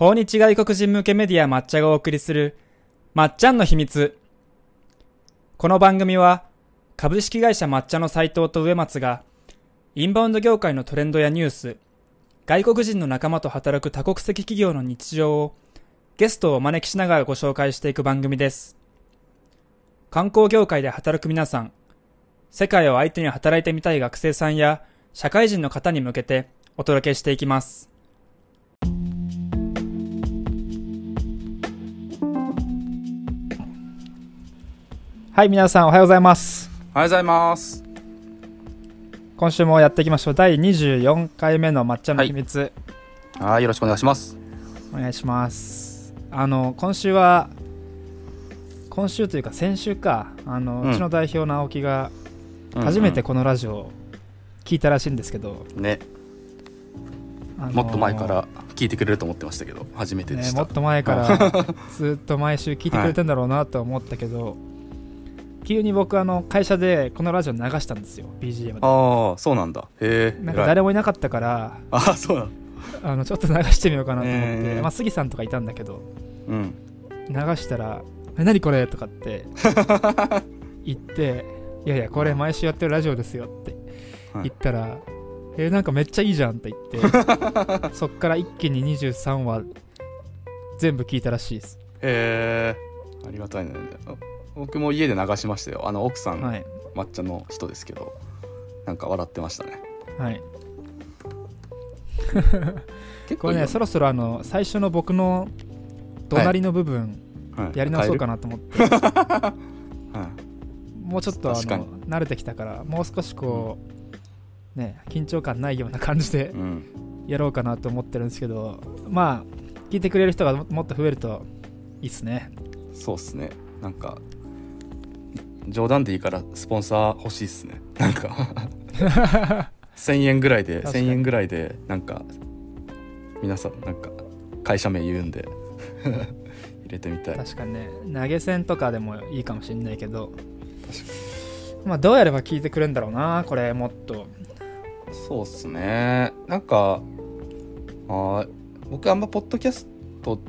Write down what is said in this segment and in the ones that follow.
訪日外国人向けメディア抹茶がお送りする、まっちゃんの秘密。この番組は、株式会社抹茶の斉藤と植松が、インバウンド業界のトレンドやニュース、外国人の仲間と働く多国籍企業の日常を、ゲストをお招きしながらご紹介していく番組です。観光業界で働く皆さん、世界を相手に働いてみたい学生さんや社会人の方に向けてお届けしていきます。はい、皆さんおはようございます。おはようございます。今週もやっていきましょう。第24回目の抹茶の秘密。はい、よろしくお願いします。お願いします。あの今週は今週というか先週かあの、うん、うちの代表の青木が初めてこのラジオを聞いたらしいんですけど、うんうん、ね、あのー、もっと前から聞いてくれると思ってましたけど初めてでした、ね、もっと前からずっと毎週聞いてくれてんだろうなと思ったけど、はい、急に僕あの会社でこのラジオ流したんですよ。BGM で。ああそうなんだ。へえんか誰もいなかったからあそうなあのちょっと流してみようかなと思って、えー、まあ、杉さんとかいたんだけど、うん、流したらえ何これとかって 言っていやいやこれ毎週やってるラジオですよって言ったら、はい、えー、なんかめっちゃいいじゃんって言って そっから一気に23話全部聞いたらしいです。へえー、ありがたいね僕も家で流しましたよ。あの奥さん、はい、抹茶の人ですけど。なんか笑ってましたね。はい。これねそろそろあの最初の僕の隣の部分、はい。やり直そうかなと思って、はい、もうちょっとあの慣れてきたからもう少しこう、ね緊張感ないような感じでやろうかなと思ってるんですけど、まあ聞いてくれる人がもっと増えるといいっすね。そうっすね。なんか冗談でいいからスポンサー欲しいっすね。なんか。1000円ぐらいで1000円ぐらいでなんか皆さんなんか会社名言うんで れてみたい。確かにね。投げ銭とかでもいいかもしれないけど。まあどうやれば聞いてくれるんだろうなこれもっと。そうっすね。なんかあ僕あんまポッドキャスト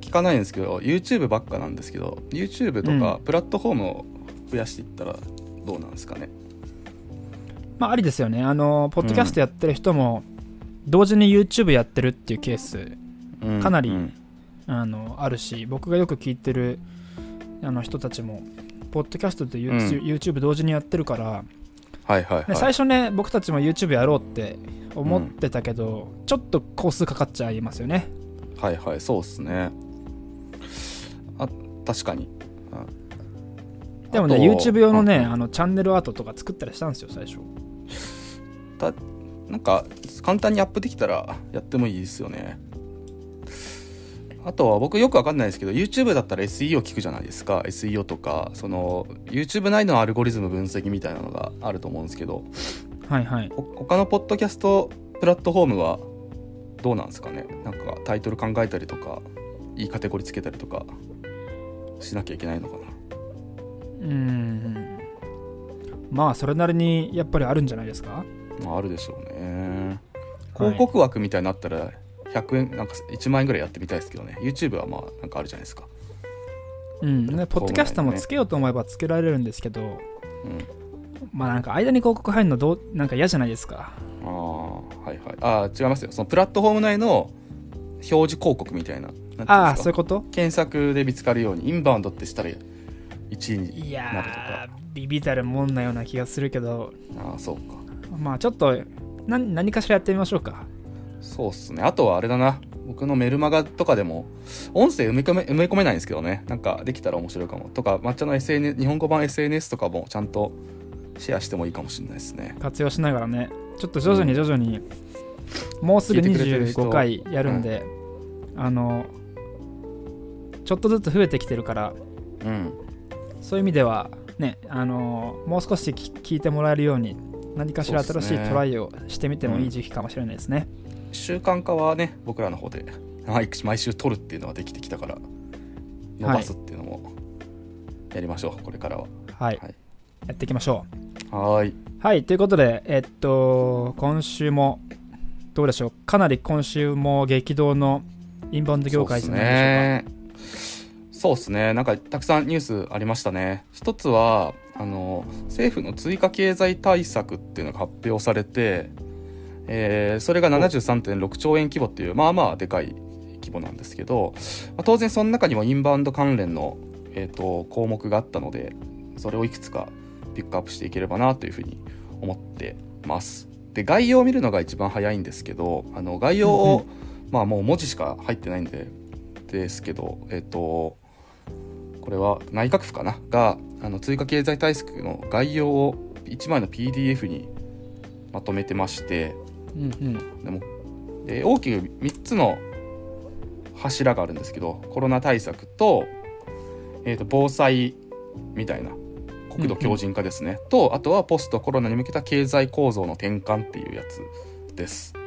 聞かないんですけど YouTube ばっかなんですけど YouTube とかプラットフォームを増やしていったらどうなんですかね、うん、まあありですよね。あのポッドキャストやってる人も同時に YouTube やってるっていうケースかなりあのあるし僕がよく聞いてるあの人たちもポッドキャストと YouTube,、うん、YouTube 同時にやってるから、はいはい、はい、最初ね僕たちも YouTube やろうって思ってたけど、うん、ちょっと工数かかっちゃいますよね。はいはいそうっすね。あ確かにでもね YouTube 用のね、うん、あのチャンネルアートとか作ったりしたんですよ最初。たなんか簡単にアップできたらやってもいいですよね。あとは僕よくわかんないですけど YouTube だったら SEO 聞くじゃないですか。SEO とかその YouTube 内のアルゴリズム分析みたいなのがあると思うんですけど。はいはい。他のポッドキャストプラットフォームはどうなんですかね。なんかタイトル考えたりとかいいカテゴリーつけたりとかしなきゃいけないのかなうん。まあそれなりにやっぱりあるんじゃないですか？まああるでしょうね。広告枠みたいになったら100円なんか1万円ぐらいやってみたいですけどね。YouTube はまあなんかあるじゃないですか。うん。ねポッドキャストもつけようと思えばつけられるんですけど、うん、まあなんか間に広告入るのどうなんか嫌じゃないですか？ああはいはい。あ違いますよ。そのプラットフォーム内の表示広告みたいなああそういうこと？検索で見つかるようにインバウンドってしたら1位になるとかビビたるもんなような気がするけどああそうかまあちょっと何何かしらやってみましょうかそうっすね。あとはあれだな。僕のメルマガとかでも、音声埋め込め埋め込めないんですけどね。なんかできたら面白いかも。とか、抹茶の SNS、日本語版 SNS とかもちゃんとシェアしてもいいかもしれないですね。活用しながらね。ちょっと徐々に徐々に、うん、もうすぐ25回やるんで、うん、あの、ちょっとずつ増えてきてるから、うん、そういう意味では、ね、あのもう少し聞いてもらえるように何かしら新しいトライをしてみてもいい時期かもしれないですね。習慣化はね僕らの方で毎週取るっていうのはできてきたから伸ばすっていうのもやりましょう、はい、これからは、はい、はい、やっていきましょう。はい。はいということでえっと今週もどうでしょう。かなり今週も激動のインバウンド業界じゃないでしょうか。そうですね。なんかたくさんニュースありましたね。一つは、あの、政府の追加経済対策っていうのが発表されて、えーそれが73.6兆円規模っていう、まあまあでかい規模なんですけど、まあ当然その中にもインバウンド関連の、えー、と項目があったので、それをいくつかピックアップしていければなというふうに思ってます。で、概要を見るのが一番早いんですけど、あの、概要を、まあもう文字しか入ってないんで、ですけど、えっ、と、これは内閣府かな？があの追加経済対策の概要を1枚の PDF にまとめてましてうんうん。でもで大きく3つの柱があるんですけどコロナ対策と,、えー、と防災みたいな国土強靭化ですね、とあとはポストコロナに向けた経済構造の転換っていうやつです。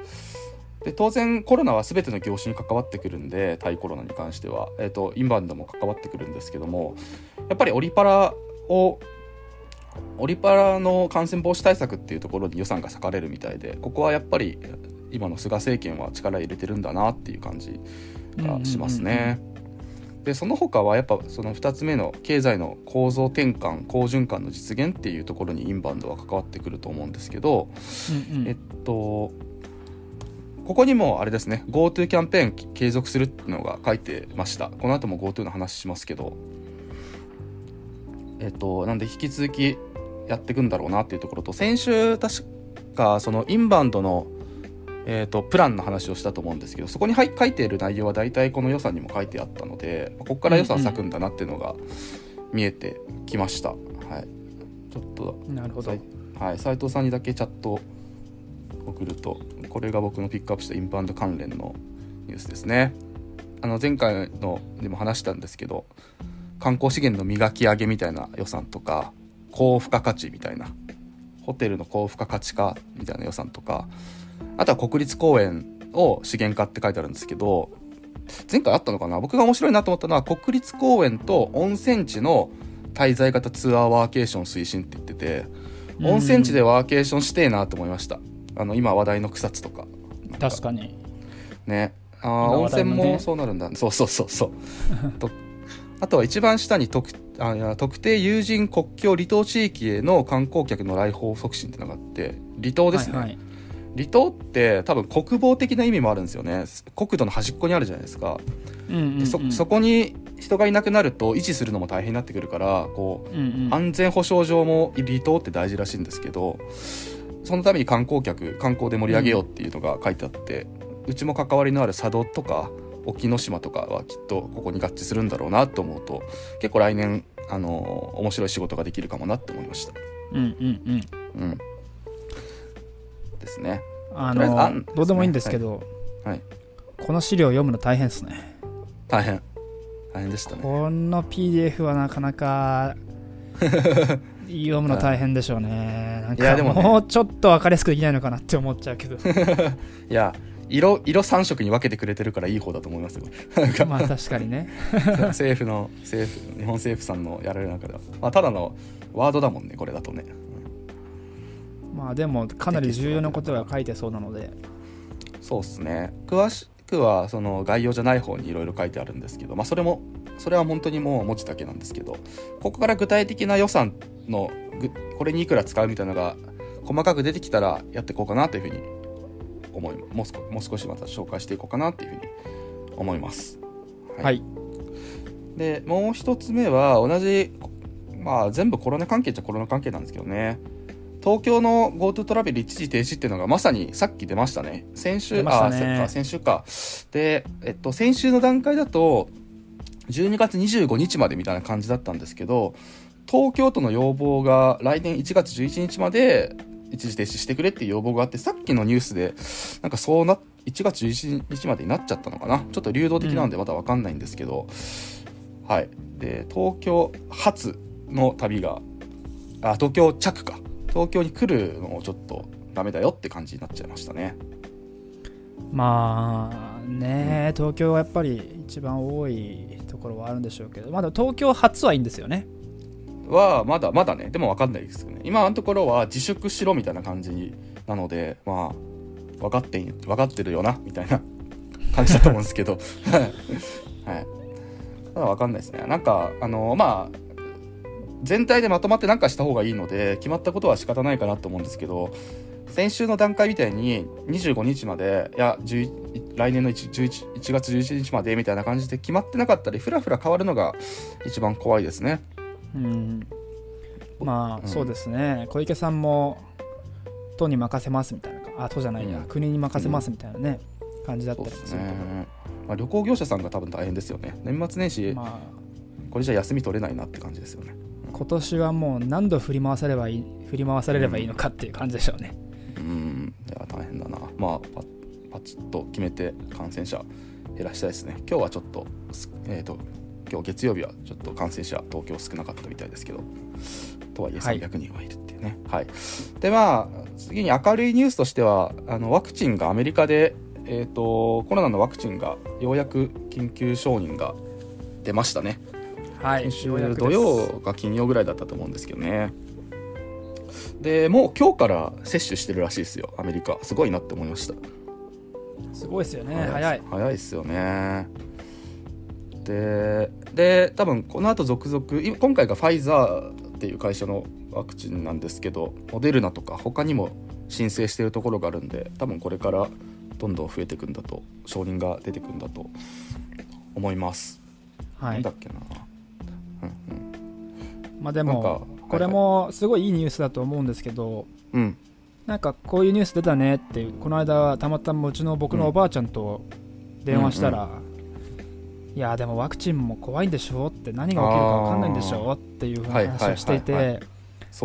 で当然コロナは全ての業種に関わってくるんで対コロナに関しては、えー、とインバウンドも関わってくるんですけどもやっぱりオリパラをオリパラの感染防止対策っていうところに予算が割かれるみたいでここはやっぱり今の菅政権は力入れてるんだなっていう感じがしますね。でその他はやっぱその2つ目の経済の構造転換好循環の実現っていうところにインバウンドは関わってくると思うんですけど、うんうん。えっとここにもあれですね GoTo キャンペーン継続するっていうのが書いてました。この後も GoTo の話しますけど。えっとなんで引き続きやっていくんだろうなっていうところと先週確かそのインバウンドのえっとプランの話をしたと思うんですけどそこにはい書いている内容は大体この予算にも書いてあったのでここから予算割くんだなっていうのが見えてきました、はい。ちょっとなるほど。はい、斉藤さんにだけチャット送るとこれが僕のピックアップしたインバウンド関連のニュースですね。あの前回のでも話したんですけど観光資源の磨き上げみたいな予算とか高付加価値みたいなホテルの高付加価値化みたいな予算とかあとは国立公園を資源化って書いてあるんですけど前回あったのかな？僕が面白いなと思ったのは国立公園と温泉地の滞在型ツアーワーケーション推進って言ってて温泉地でワーケーションしてえなと思いましたあの今話題の草津とか。確かに。ね。あー今温泉もそうなるんだ。そうそうそうそう。とあとは一番下に特あいや特定有人国境離島地域への観光客の来訪促進っていうのがあって離島ですね、はいはい。離島って多分国防的な意味もあるんですよね。国土の端っこにあるじゃないですか。うんうんうん。でそそこに人がいなくなると維持するのも大変になってくるからこううんうん。安全保障上も離島って大事らしいんですけどそのために観光客観光で盛り上げようっていうのが書いてあって、うちも関わりのある佐渡とか沖ノ島とかはきっとここに合致するんだろうなと思うと結構来年あの面白い仕事ができるかもなって思いました。うんうんうん。うんですね。あとりあどうでもいいんですけど、はいこの資料読むの大変ですね。大変大変でしたね。この PDF はなかなか 読むの大変でしょうね。なんかいやでももうちょっと分かりやすくできないのかなって思っちゃうけど。いや色色3色に分けてくれてるからいい方だと思いますよ。まあ確かにね。政府の政府日本政府さんのやられる中では、まあ、ただのワードだもんねこれだとね、まあでもかなり重要なことが書いてそうなので。そうっすね詳しくはその概要じゃない方にいろいろ書いてあるんですけどまあそれもそれは本当にもう文字だけなんですけどここから具体的な予算のぐこれにいくら使うみたいなのが細かく出てきたらやっていこうかなというふうに思いもう少もう少しまた紹介していこうかなっていうふうに思います。はい。でもう一つ目は同じまあ全部コロナ関係っちゃコロナ関係なんですけどね。東京の GoTo トラベル一時停止っていうのがまさにさっき出ましたね。先週ね。あせか先週か。でえっと先週の段階だと12月25日までみたいな感じだったんですけど東京都の要望が来年1月11日まで一時停止してくれっていう要望があってさっきのニュースでなんかそうな1月11日までになっちゃったのかな？ちょっと流動的なんでまだわかんないんですけど、はい。で東京発の旅があ東京着か。東京に来るのもちょっとダメだよって感じになっちゃいましたね。まあね、東京はやっぱり一番多いところはあるんでしょうけど、まだ東京初はいいんですよね。はまだまだね。でもわかんないですよね。今のところは自粛しろみたいな感じなのでまあ分かって分かってるよなみたいな 感じだと思うんですけど。はい。ただ分かんないですね。なんかあのまあ全体でまとまって何かした方がいいので決まったことは仕方ないかなと思うんですけど先週の段階みたいに25日までいや来年の 1, 11 1月11日までみたいな感じで決まってなかったりふらふら変わるのが一番怖いですね。うん。まあ、うん、そうですね。小池さんも都に任せますみたいなあ都じゃないや、うん、国に任せますみたいなね、うん、感じだったりするけど、ね、まあ、旅行業者さんが多分大変ですよね。年末年始、まあ、これじゃ休み取れないなって感じですよね、今年はもう何度振り回さればいい振り回されればいいのかっていう感じでしょうね。うん。いや大変だな。まあパパチッと決めて感染者減らしたいですね。今日はちょっとえっ、ー、と今日月曜日はちょっと感染者東京少なかったみたいですけどとはいえ300人はいるっていうね。はい、でまあ次に明るいニュースとしてはあのワクチンがアメリカでえーと、コロナのワクチンがようやく緊急承認が出ましたね。はい、土曜か金曜ぐらいだったと思うんですけどね。でもう今日から接種してるらしいですよアメリカ。すごいなって思いました。すごいですよね。早い早い。ですよねでで多分この後続々今回がファイザーっていう会社のワクチンなんですけどモデルナとか他にも申請してるところがあるんで多分これからどんどん増えていくんだと承認が出てくんだと思います。はい、なんだっけな。うんうん、まあでもこれもすごいいいニュースだと思うんですけど、うん、なんかこういうニュース出たねってこの間たまたまうちの僕のおばあちゃんと電話したら、うんうんうんいやでもワクチンも怖いんでしょって何が起きるか分かんないんでしょっていう話をしていて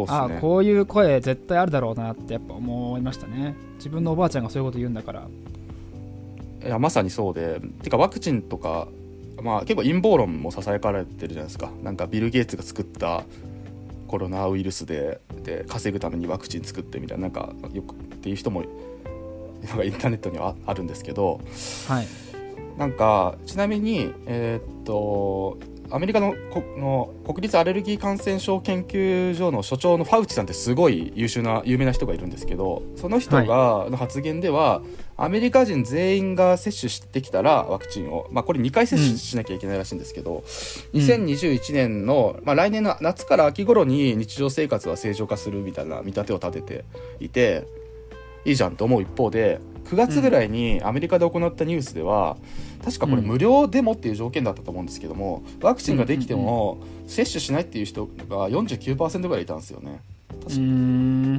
ああこういう声絶対あるだろうなってやっぱ思いましたね。自分のおばあちゃんがそういうこと言うんだから。いやまさにそうで。てかワクチンとかまあ結構陰謀論もささやかれてるじゃないですか。なんかビル・ゲイツが作ったコロナウイルスでで稼ぐためにワクチン作ってみたいななんかよくっていう人もなんかインターネットにはあるんですけど、はい、なんかちなみにえー、っとアメリカのの国立アレルギー感染症研究所の所長のファウチさんってすごい優秀な有名な人がいるんですけどその人がの発言では、はい、アメリカ人全員が接種してきたらワクチンを、まあ、これ2回接種しなきゃいけないらしいんですけど、うん、2021年の、まあ、来年の夏から秋頃に日常生活は正常化するみたいな見立てを立てていていいじゃんと思う一方で9月ぐらいにアメリカで行ったニュースでは、うん、確かこれ無料でもっていう条件だったと思うんですけどもワクチンができても接種しないっていう人が49%ぐらいいたんですよね。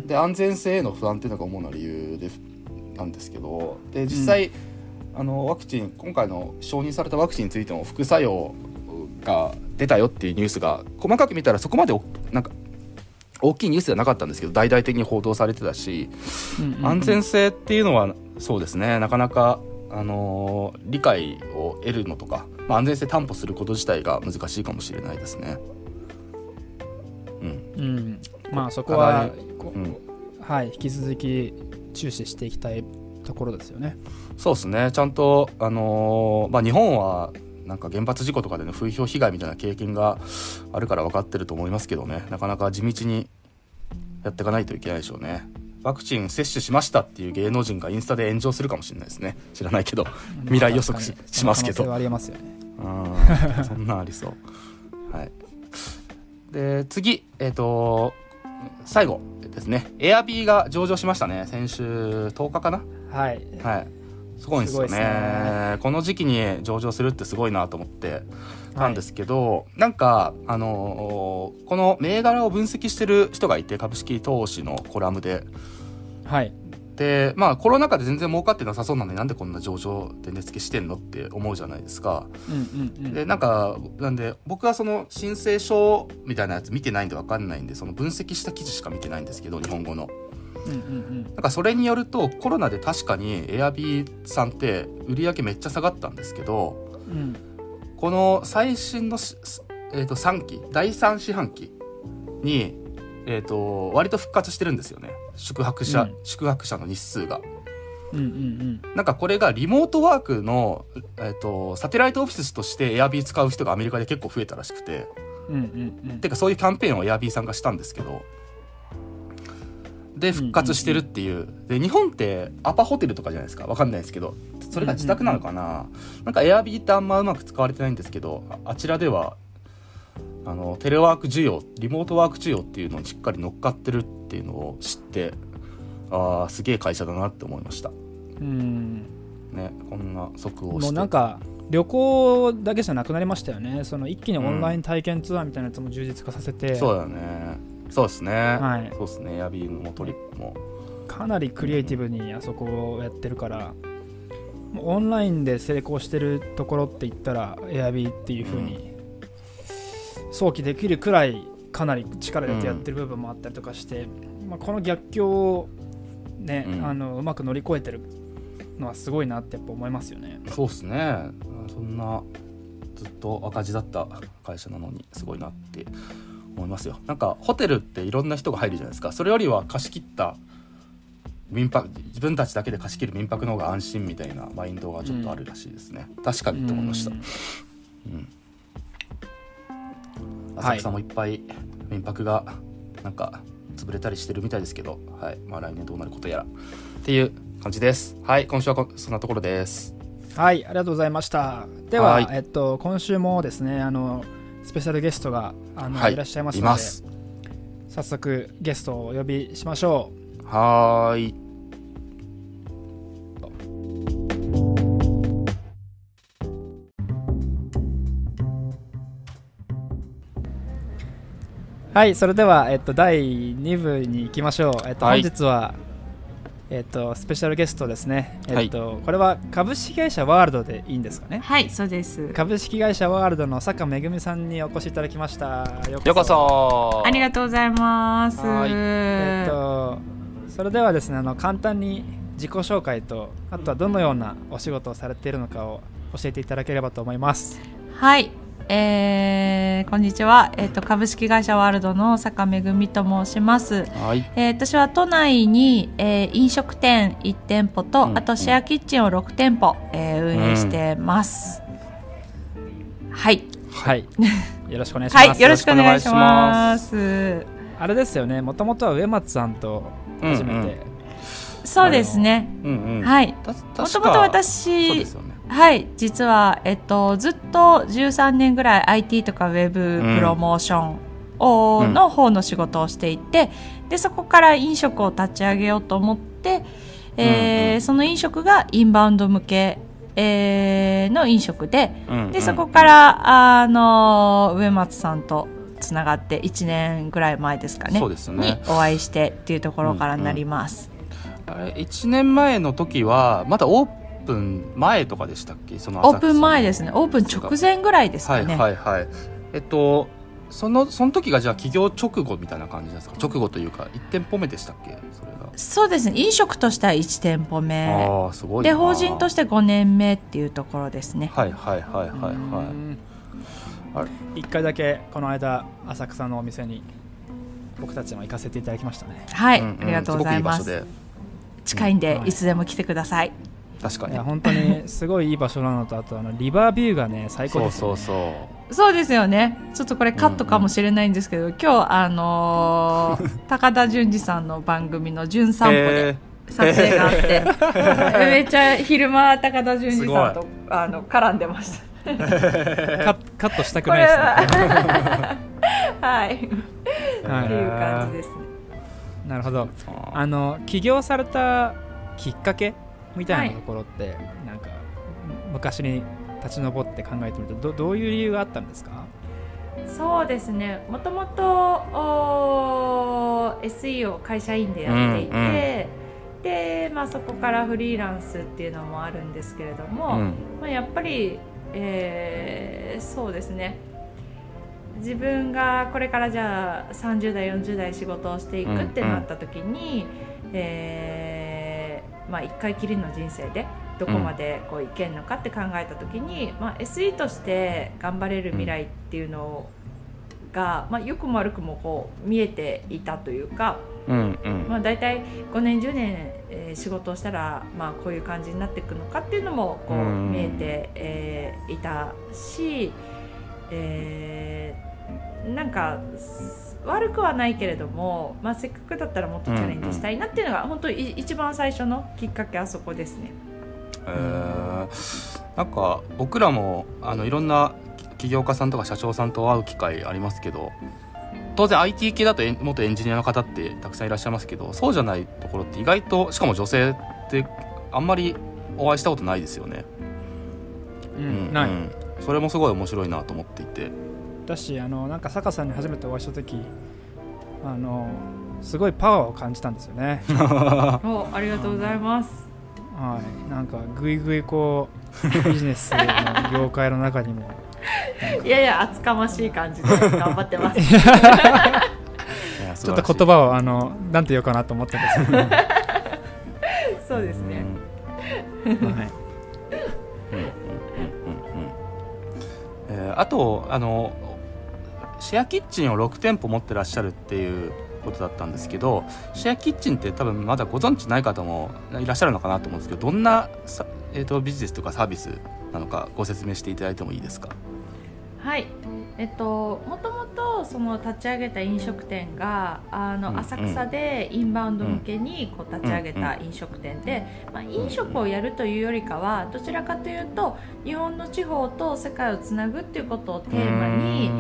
で安全性への不安っていうのが主な理由でなんですけどで実際、うん、あのワクチン今回の承認されたワクチンについても副作用が出たよっていうニュースが細かく見たらそこまでなんか大きいニュースではなかったんですけど大々的に報道されてたし、安全性っていうのはそうですね。なかなか、あのー、理解を得るのとか、まあ、安全性担保すること自体が難しいかもしれないですね。うん、うん、まあそこは、うん、はい引き続き注視していきたいところですよね。そうですね。ちゃんと、あのー、まあ、日本はなんか原発事故とかでの風評被害みたいな経験があるから分かってると思いますけどね。なかなか地道にやっていかないといけないでしょうねワクチン接種しましたっていう芸能人がインスタで炎上するかもしれないですね。知らないけど。未来予測ししますけど。ありますよね。うんそんなありそう。はい。で次えっ、ー、と最後ですね。エアビーが上場しましたね。先週10日かな？はい。はい。すごいんですよね、ね、この時期に上場するってすごいなと思ってたんですけど、はい、なんかあのー、この銘柄を分析してる人がいて株式投資のコラムで。はい。でまあコロナ禍で全然儲かってなさそうなのになんでこんな上場で値付けしてんのって思うじゃないですか。うんうんうん、でなんかなんで僕はその申請書みたいなやつ見てないんで分かんないんでその分析した記事しか見てないんですけど日本語の。うんうん、なんかそれによるとコロナで確かにエアビーさんって売り上げめっちゃ下がったんですけど、うん、この最新の、えー、と3期第3四半期に、えー、と割と復活してるんですよね。宿泊者、うん、宿泊者の日数が。うんうんうん、なんかこれがリモートワークの、えーと、サテライトオフィスとしてエアビー使う人がアメリカで結構増えたらしくて、うんうんうん、てかそういうキャンペーンをエアビーさんがしたんですけどで復活してるっていう,、で日本ってアパホテルとかじゃないですか。わかんないですけど。それが自宅なのかな、なんかエアビーってあんまうまく使われてないんですけどああちらではあのテレワーク需要リモートワーク需要っていうのにしっかり乗っかってるっていうのを知ってああすげえ会社だなって思いました。うん。ねこんな即応して。もうなんか旅行だけじゃなくなりましたよね。その一気にオンライン体験ツアーみたいなやつも充実化させて、そうだねそうですね、はい。そうですね。エアビーもトリップも。かなりクリエイティブにあそこをやってるからもうオンラインで成功してるところって言ったらエアビーっていう風に想起できるくらいかなり力入れてやってる部分もあったりとかして、まあ、この逆境をね、うん。あのうまく乗り越えてるのはすごいなってやっぱ思いますよね。そうですね。そんなずっと赤字だった会社なのにすごいなって思いますよ。なんかホテルっていろんな人が入るじゃないですか。それよりは貸し切った民泊自分たちだけで貸し切る民泊の方が安心みたいなマインドがちょっとあるらしいですね、確かにって思いました。うん。浅草もいっぱい民泊がなんか潰れたりしてるみたいですけど、はい。まあ、来年どうなることやらっていう感じです。はい。今週はこそんなところです。はい、ありがとうございました。では、はい。えっと、今週もですね、あの、スペシャルゲストがあの、はいい、らっしゃいますので、早速ゲストをお呼びしましょはーいう。はい、それでは、えっと、第2部に行きましょう。えっと、はい本日は、えっと、スペシャルゲストですね。えっと、これは株式会社ワールドでいいんですかね？はい、そうです。株式会社ワールドの坂めぐみさんにお越しいただきました。よようこそありがとうございます。はいえっと、それではですねあの簡単に自己紹介とあとはどのようなお仕事をされているのかを教えていただければと思います。はい、えー、こんにちは。えっ、と株式会社ワールドの坂めぐみと申します。はいえー私は都内に、えー飲食店1店舗と、うんあとシェアキッチンを6店舗、えー運営してます。はい、はい。よろしくお願いします。はい、よろしくお願いします。あれですよね。もともとは植松さんと初めて。そうですね。うんうんはい。たもともとそう私ですよねはい、実は、えっと、ずっと13年ぐらい IT とかウェブプロモーションを、うんの方の仕事をしていてでそこから飲食を立ち上げようと思って、えーうんうん。その飲食がインバウンド向け、えーの飲食でうんうん。でそこからあの植松さんとつながって1年ぐらい前ですかねそうですよね。にお会いしてっていうところからになります。あれ1年前の時はまだオープン前とかでしたっけ？そのオープン前ですすね。オープン直前ぐらいですはいかね。はいはいえっとそのその時がじゃあ起業直後みたいな感じなんですか？直後というか1店舗目でしたっけ？それが。そうですね。飲食としては1店舗目。ああすごいな。で法人として5年目っていうところですね。はいはいはいはいはうん。あれ？一回だけこの間浅草のお店に僕たちも行かせていただきましたね。はい、い、んん。ありがとうございます。近いんで、はい。い、つでも来てください確かに。いや本当にすごいいい場所なのとあとあのリバービューがね最高そうですよ、そうね。そう。そうですよね。ちょっとこれカットかもしれないんですけど、今日あのー 高田純次さんの番組の「純散歩」でえ撮影があって、めっちゃ昼間高田純次さんすとあの絡んでました。カッカットしたくないですね。ははい。ってはいいう感じですね。なるほど。ーあの起業されたきっかけみたいなところって、なんか昔に立ち上って考えてみるとどどういう理由があったんですか？そうですね。もともと SE を会社員でやっていて、うんうん。で、まあ、そこからフリーランスっていうのもあるんですけれども、うん。まあ、やっぱり、えーそうですね。自分がこれからじゃあ30代40代仕事をしていくってなった時に、えーまあ、1回きりの人生でどこまでこういけるのかって考えた時に、まあ、SE として頑張れる未来っていうのが、まあ、良くも悪くもこう見えていたというか、うんうん。まあ、大体5年10年、えー仕事をしたら、まあ、こういう感じになっていくのかっていうのもこううん。見えて、えーいたし、えーなんか悪くはないけれども、まあ、せっかくだったらもっとチャレンジしたいなっていうのが、本当に一番最初のきっかけあそこですね。えー、なんか僕らもあのいろんな起業家さんとか社長さんと会う機会ありますけど当然 IT 系だと元エンジニアの方ってたくさんいらっしゃいますけどそうじゃないところって意外としかも女性ってあんまりお会いしたことないですよね。うん、ない、うん、それもすごい面白いなと思っていて。だしあのなんか坂さんに初めてお会いした時あのすごいパワーを感じたんですよね。おありがとうございます。はい。なんかぐいぐいこうビジネスの業界の中にも。い やいや厚かましい感じで頑張ってます。ちょっと言葉をあのなんて言おうかなと思ったんですけど そうですね、はい。えー、あとあのシェアキッチンを6店舗持ってらっしゃるっていうことだったんですけどシェアキッチンって多分まだご存知ない方もいらっしゃるのかなと思うんですけどどんな、えーと、ビジネスとかサービスなのかご説明していただいてもいいですか？はい。えっともともとその立ち上げた飲食店があの浅草でインバウンド向けにこう立ち上げた飲食店で、まあ、飲食をやるというよりかはどちらかというと日本の地方と世界をつなぐっていうことをテーマに、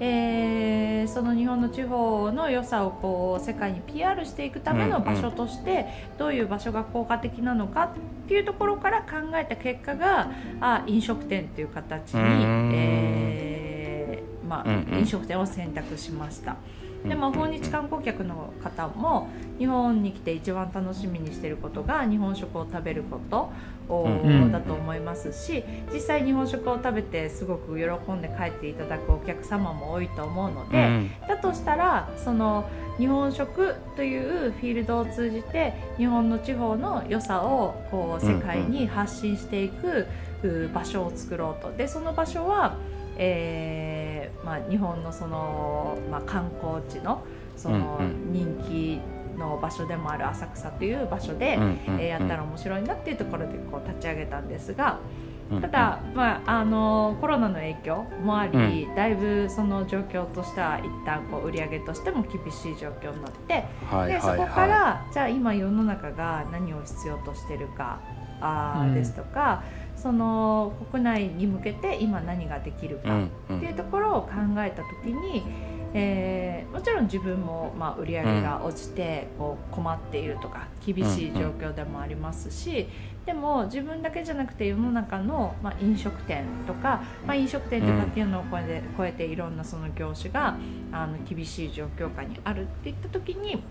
えー、その日本の地方の良さをこう世界に PR していくための場所としてどういう場所が効果的なのかっていうところから考えた結果があ飲食店っていう形に、えーまあ、飲食店を選択しました。でまあ、訪日観光客の方も日本に来て一番楽しみにしていることが日本食を食べることだと思いますし実際日本食を食べてすごく喜んで帰っていただくお客様も多いと思うので、だとしたらその日本食というフィールドを通じて日本の地方の良さをこう世界に発信していく場所を作ろうと。でその場所はえーまあ、日本のその、まあ、観光地のその人気の場所でもある浅草という場所で、えやったら面白いなっていうところでこう立ち上げたんですが。ただ、まあ、あのコロナの影響もあり、だいぶその状況としては一旦こう売り上げとしても厳しい状況になって、でそこから、じゃあ今世の中が何を必要としてるかあ、ですとか、その国内に向けて今何ができるかっていうところを考えた時に、えー、もちろん自分も、まあ、売り上げが落ちてこう困っているとか厳しい状況でもありますし、でも自分だけじゃなくて世の中の、まあ、飲食店とか、まあ、飲食店とかっていうのを超えて,、超えていろんなその業種があの厳しい状況下にあるっていった時に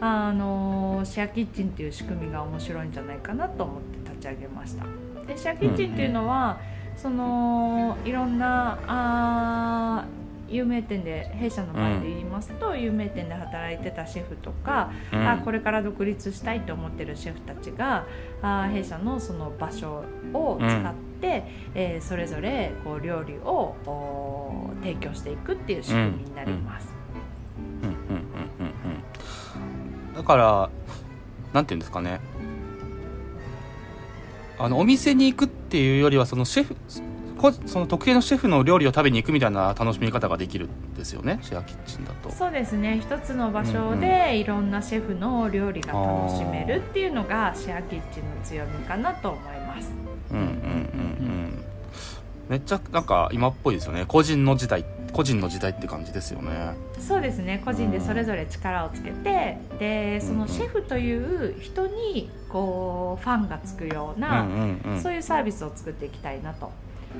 あのシェアキッチンっていう仕組みが面白いんじゃないかなと思って立ち上げました。でシェアキッチンっていうのは、うん、そのいろんなあ有名店で弊社の場合で言いますと、うん、有名店で働いてたシェフとか、うん、あこれから独立したいと思ってるシェフたちがあ弊社のその場所を使って、うん、えー、それぞれこう料理を提供していくっていう仕組みになります。だからなん。ていうん。ですかねあのお店に行くっていうよりはそのシェフその特定のシェフの料理を食べに行くみたいな楽しみ方ができるんですよね。シェアキッチンだと。そうですね。一つの場所でいろんなシェフの料理が楽しめるっていうのがシェアキッチンの強みかなと思います。うんうんうんうん。めっちゃなんか今っぽいですよね。個人の時代個人の時代って感じですよね。そうですね。個人でそれぞれ力をつけて、うん、でそのシェフという人にこうファンがつくような、うんうんうん、そういうサービスを作っていきたいなと。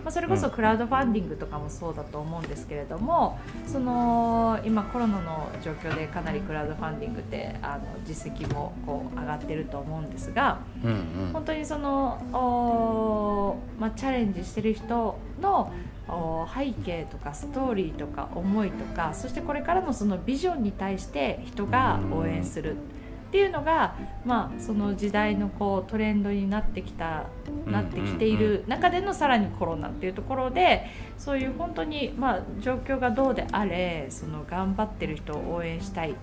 まあ、それこそクラウドファンディングとかもそうだと思うんですけれどもその今コロナの状況でかなりクラウドファンディングってあの実績もこう上がってると思うんですが、うんうん、本当にそのお、まあ、チャレンジしてる人の背景とかストーリーとか思いとかそしてこれからのそのビジョンに対して人が応援する。うんっていうのが、まあ、その時代のこうトレンドになってきたなってきている中でのさらにコロナっていうところでそういう本当に、まあ、状況がどうであれその頑張ってる人を応援したい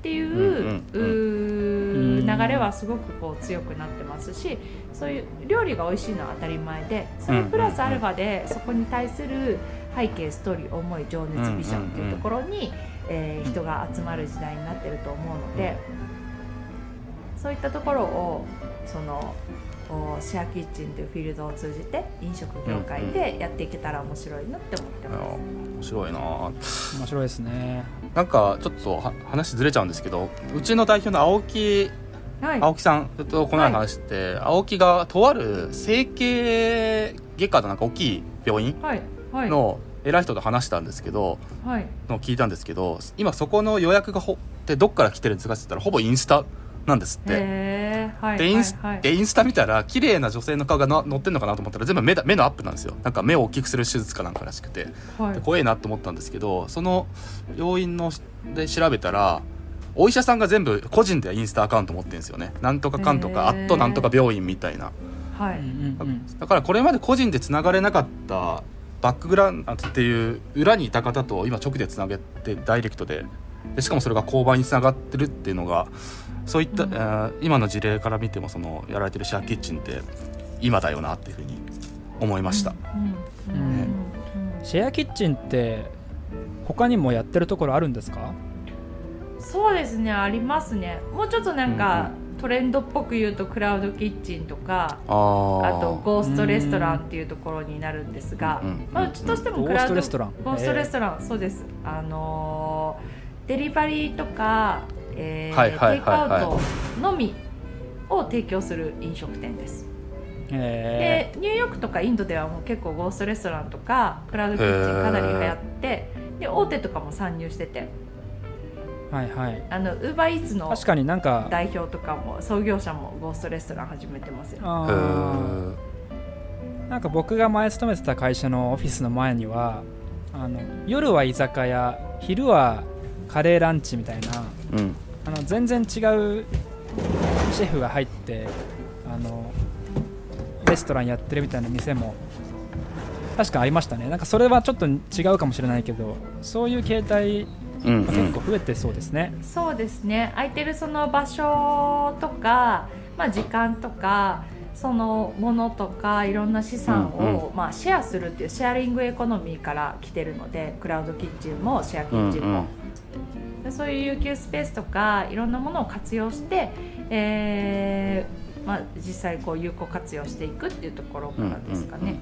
っていう流れはすごくこう強くなってますしそういう料理が美味しいのは当たり前でそれプラスアルファでそこに対する背景ストーリー思い情熱ビジョンっていうところに、えー人が集まる時代になってると思うので、そういったところをそのおシェアキッチンというフィールドを通じて飲食業界でやっていけたら面白いなって思ってます。面白いな。面白いですね。なんかちょっとは話ずれちゃうんですけどうちの代表の青木はい、青木さんとこの前話して、青木がとある整形外科のなんか大きい病院はい。はい。の偉い人と話したんですけど、はい。のを聞いたんですけど今そこの予約がほってどっから来てるんですかって言ったらほぼインスタなんですって。はいでインスはいはい。でインスタ見たら綺麗な女性の顔がな載ってんのかなと思ったら全部目だ目のアップなんですよ。なんか目を大きくする手術かなんからしくて。はい。で怖えなと思ったんですけどその病院ので調べたらお医者さんが全部個人でインスタアカウント持ってるんですよね。なんとかかんとかへー。アットなんとか病院みたいな。はい、だからこれまで個人でつながれなかったバックグラウンドっていう裏にいた方と今直でつなげてダイレクトで。でしかもそれが購買につながってるっていうのがそういった、うん。えー今の事例から見てもそのやられてるシェアキッチンって今だよなっていうふうに思いました、うん。うん。うんうんシェアキッチンって他にもやってるところあるんですか？そうですねありますね。もうちょっとなんか、トレンドっぽく言うとクラウドキッチンとかあー。あとゴーストレストランっていうところになるんですが、うんうんまあ、うちとしてもゴースクラウドトレストラン。ゴーストレストラン、そうです。あのーデリバリーとか、えーはいはいはいはい。テイクアウトのみを提供する飲食店です。えでニューヨークとかインドではもう結構ゴーストレストランとかクラウドキッチンかなり流行ってで大手とかも参入してて。ー、はいはい。あのウーバーイーツの確かになんか代表とかも創業者もゴーストレストラン始めてますよ。あへーー。なんか僕が前勤めてた会社のオフィスの前にはあの夜は居酒屋昼はカレーランチみたいなうん。あの全然違うシェフが入ってあのレストランやってるみたいな店も確かありましたね。なんかそれはちょっと違うかもしれないけどそういう形態うん。が結構増えてそうですね、そうですね。空いてるその場所とか、まあ、時間とかそのものとかいろんな資産を、まあ、シェアするっていうシェアリングエコノミーから来てるのでクラウドキッチンもシェアキッチンも、でそういう有給スペースとかいろんなものを活用して、えーまあ、実際こう有効活用していくっていうところからですかね。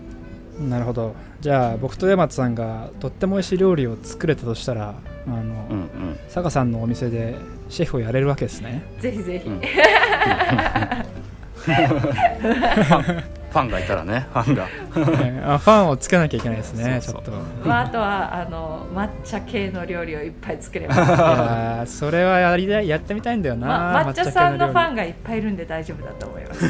なるほど。じゃあ僕と山津さんがとっても美味しい料理を作れたとしたらあの、うんうん。佐賀さんのお店でシェフをやれるわけですね。ぜひぜひ、うん ファンがいたらね ファンが。えーあファンをつけなきゃいけないですねそうそうちょっと。まあ、あとはあの抹茶系の料理をいっぱい作れます。それはやりたいやってみたいんだよな、ま抹茶さんのファンンがいっぱいいるんで大丈夫だと思います。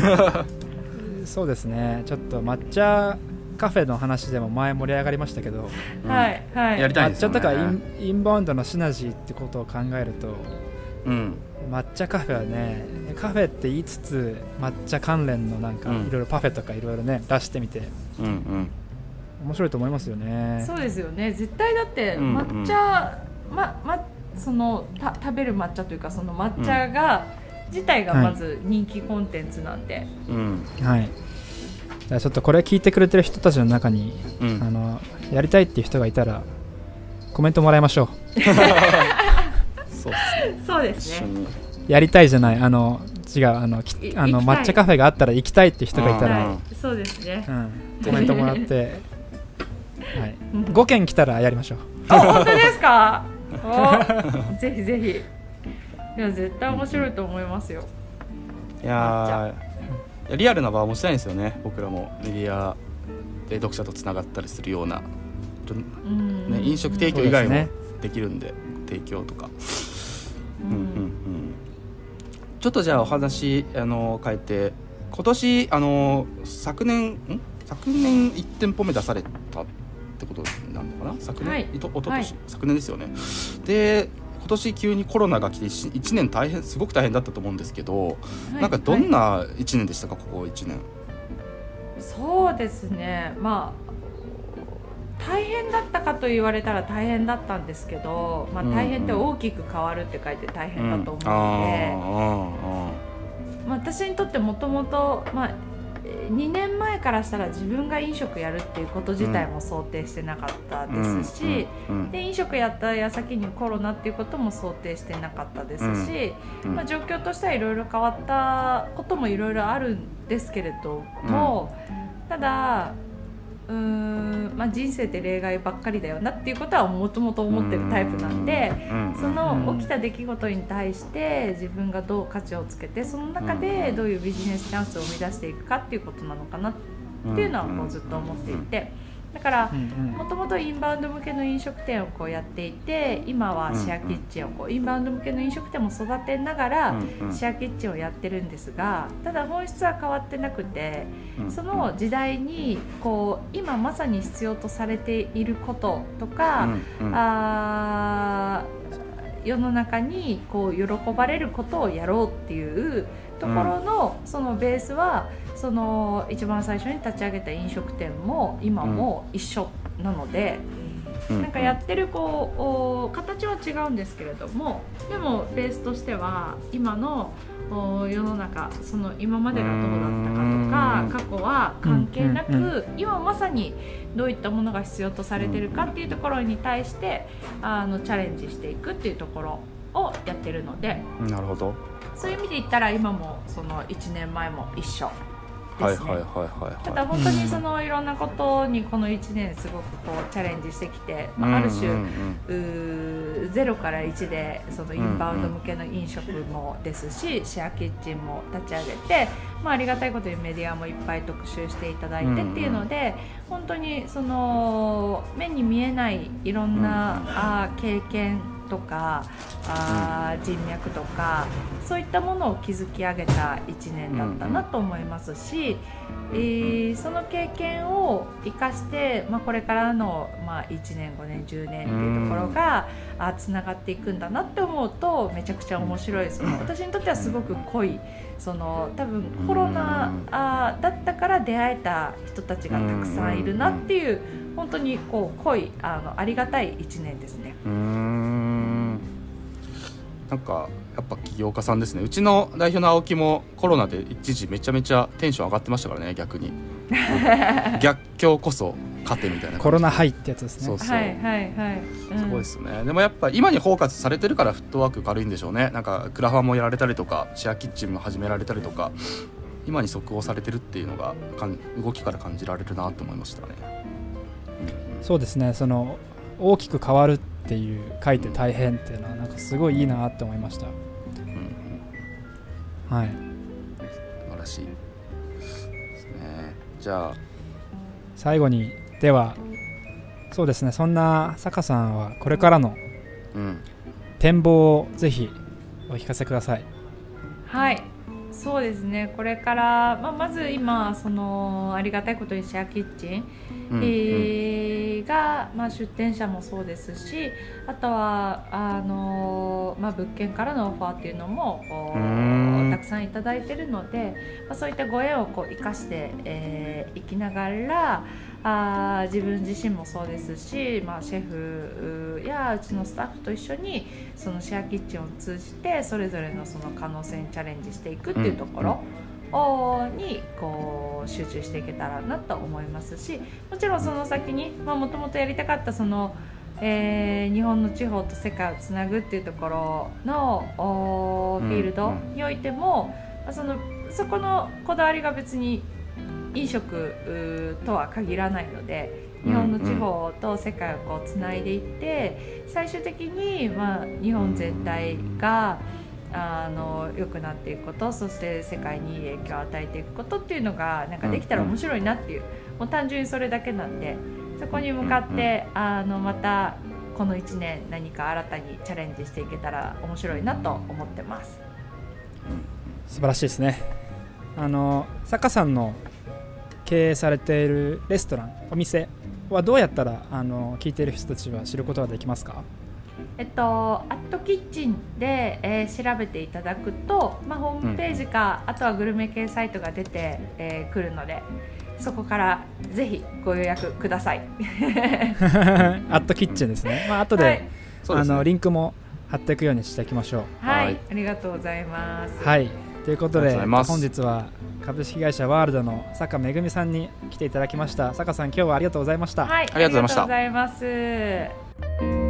そうですねちょっと抹茶カフェの話でも前盛り上がりましたけど、はいはい。やりたいですよね。抹茶とかインインバウンドのシナジーってことを考えるとうん抹茶カフェはねカフェって言いつつ抹茶関連のなんかうん。いろいろパフェとかいろいろね出してみてうんうん。面白いと思いますよね。そうですよね。絶対だってうんうん。抹茶、ままそのた食べる抹茶というかその抹茶が、自体がまず人気コンテンツなんで、うん。はい。じゃあちょっとこれ聞いてくれてる人たちの中に、うん。あのやりたいっていう人がいたらコメントもらいましょ そうですね。そうですね。やりたいじゃない。あの違うあのきいあの抹茶カフェがあったら行きたいって人がいたら、そうですね。う。ん、コメントもらって、はい、うん。5件来たらやりましょう。あ本当ですか？おぜひぜひ。いや絶対面白いと思いますよ。いやーいやリアルな場を持ちたいんですよね。僕らも。メディアで読者とつながったりするような、うん。ね、飲食提供以外もできるんで提供とか、うんうんうん。うんちょっとじゃあお話あの変えて今年あの昨年ん？昨年1店舗目出されたってことなのかな？昨年、はい。いと一昨年、はい。昨年ですよね。で今年急にコロナが来て 1, 年大変すごく大変だったと思うんですけど、はい。なんかどんはい。な1年でしたか？ここ1年。そうですね。まあ大変だったかと言われたら大変だったんですけど、まあ、大変って大きく変わるって書いて大変だと思うので、まあ、私にとってもともとまあえ2年前からしたら自分が飲食やるっていうこと自体も想定してなかったですし、うんで飲食やった矢先にコロナっていうことも想定してなかったですし、うんまあ、状況としてはいろいろ変わったこともいろいろあるんですけれども、ただうーん、まあ、人生って例外ばっかりだよなっていうことはもともと思ってるタイプなんで。うんその起きた出来事に対して自分がどう価値をつけてその中でどういうビジネスチャンスを生み出していくかっていうことなのかなっていうのはもうずっと思っていてだからうんもともとインバウンド向けの飲食店をこうやっていて今はシェアキッチンをこうインバウンド向けの飲食店も育てながらシェアキッチンをやってるんですがただ本質は変わってなくてうんその時代にこう今まさに必要とされていることとか、うんうん。あー世の中にこう喜ばれることをやろうっていうところの、そのベースはその一番最初に立ち上げた飲食店も今も一緒なので、うん。なんかやってるこうお形は違うんですけれどもでもベースとしては今のお世の中その今までがどうだったかとか過去は関係なく、今まさにどういったものが必要とされてるかっていうところに対してあのチャレンジしていくっていうところをやってるので。なるほど。そういう意味で言ったら今もその1年前も一緒ですね。はいはいはいはいたはだ本当にそのいろんなことにこの1年すごくこうチャレンジしてきて、いまあ、ある種、うんうー0から1でそのインバウンド向けの飲食もですし、シェアキッチンも立ち上げて、まあ、ありがたいことにメディアもいっぱい特集していただいてっていうので、本当にその目に見えないいろんな、あー経験とかあー人脈とかそういったものを築き上げた1年だったなと思いますし、えーその経験を生かして、まあ、これからの、まあ、1年5年10年っていうところがあつながっていくんだなって思うとめちゃくちゃ面白い。その私にとってはすごく濃い。その多分コロナあーだったから出会えた人たちがたくさんいるなっていう本当にこう濃いあのありがたい1年ですね。なんかやっぱ起業家さんですね。うちの代表の青木もコロナで一時めちゃめちゃテンション上がってましたからね逆に。逆境こそ勝てみたいなコロナハイってやつですね。そうそう、はいはいはい、うん。すごいですよね。でもやっぱ今にフォーカスされてるからフットワーク軽いんでしょうね。なんかクラファンもやられたりとかシェアキッチンも始められたりとか今に即応されてるっていうのがかん動きから感じられるなと思いましたね、そうですね。その大きく変わるっていう書いて大変っていうのはなんかすごいいいなって思いました。うんうんはい。素晴らしいですね。じゃあ最後にではそうですねそんな坂さんはこれからのうん。展望をぜひお聞かせください。はいそうですね。これから、まあ、まず今そのありがたいことにシェアキッチン、うんえーが、まあ、出店者もそうですしあとはあの、まあ、物件からのオファーっていうのもたくさんいただいてるので、まあ、そういったご縁をこう生かしてい、えー、生きながらあー自分自身もそうですし、まあ、シェフやうちのスタッフと一緒にそのシェアキッチンを通じてそれぞれのその可能性にチャレンジしていくっていうところ。をにこう集中していけたらなと思いますしもちろんその先にもともとやりたかったその、えー日本の地方と世界をつなぐっていうところのフィールドにおいても、まあそのそこのこだわりが別に飲食とは限らないので日本の地方と世界をこうつないでいって最終的に、まあ、日本全体があの良くなっていくことそして世界にいい影響を与えていくことっていうのがなんかできたら面白いなっていうもう単純にそれだけなんでそこに向かってあのまたこの1年何か新たにチャレンジしていけたら面白いなと思ってます。素晴らしいですね。あの坂さんの経営されているレストランお店はどうやったらあの聞いている人たちは知ることができますか？えっと、アットキッチンで、えー調べていただくと、まあ、ホームページか、あとはグルメ系サイトが出てく、えー来るのでそこからぜひご予約ください。アットキッチンですね、まあ後で、はい、あのリンクも貼っていくようにしていきましょう。はい。はい。ありがとうございます。はいということで本日は株式会社ワールドの坂めぐみさんに来ていただきました。坂さん今日はありがとうございました、はいありがとうございました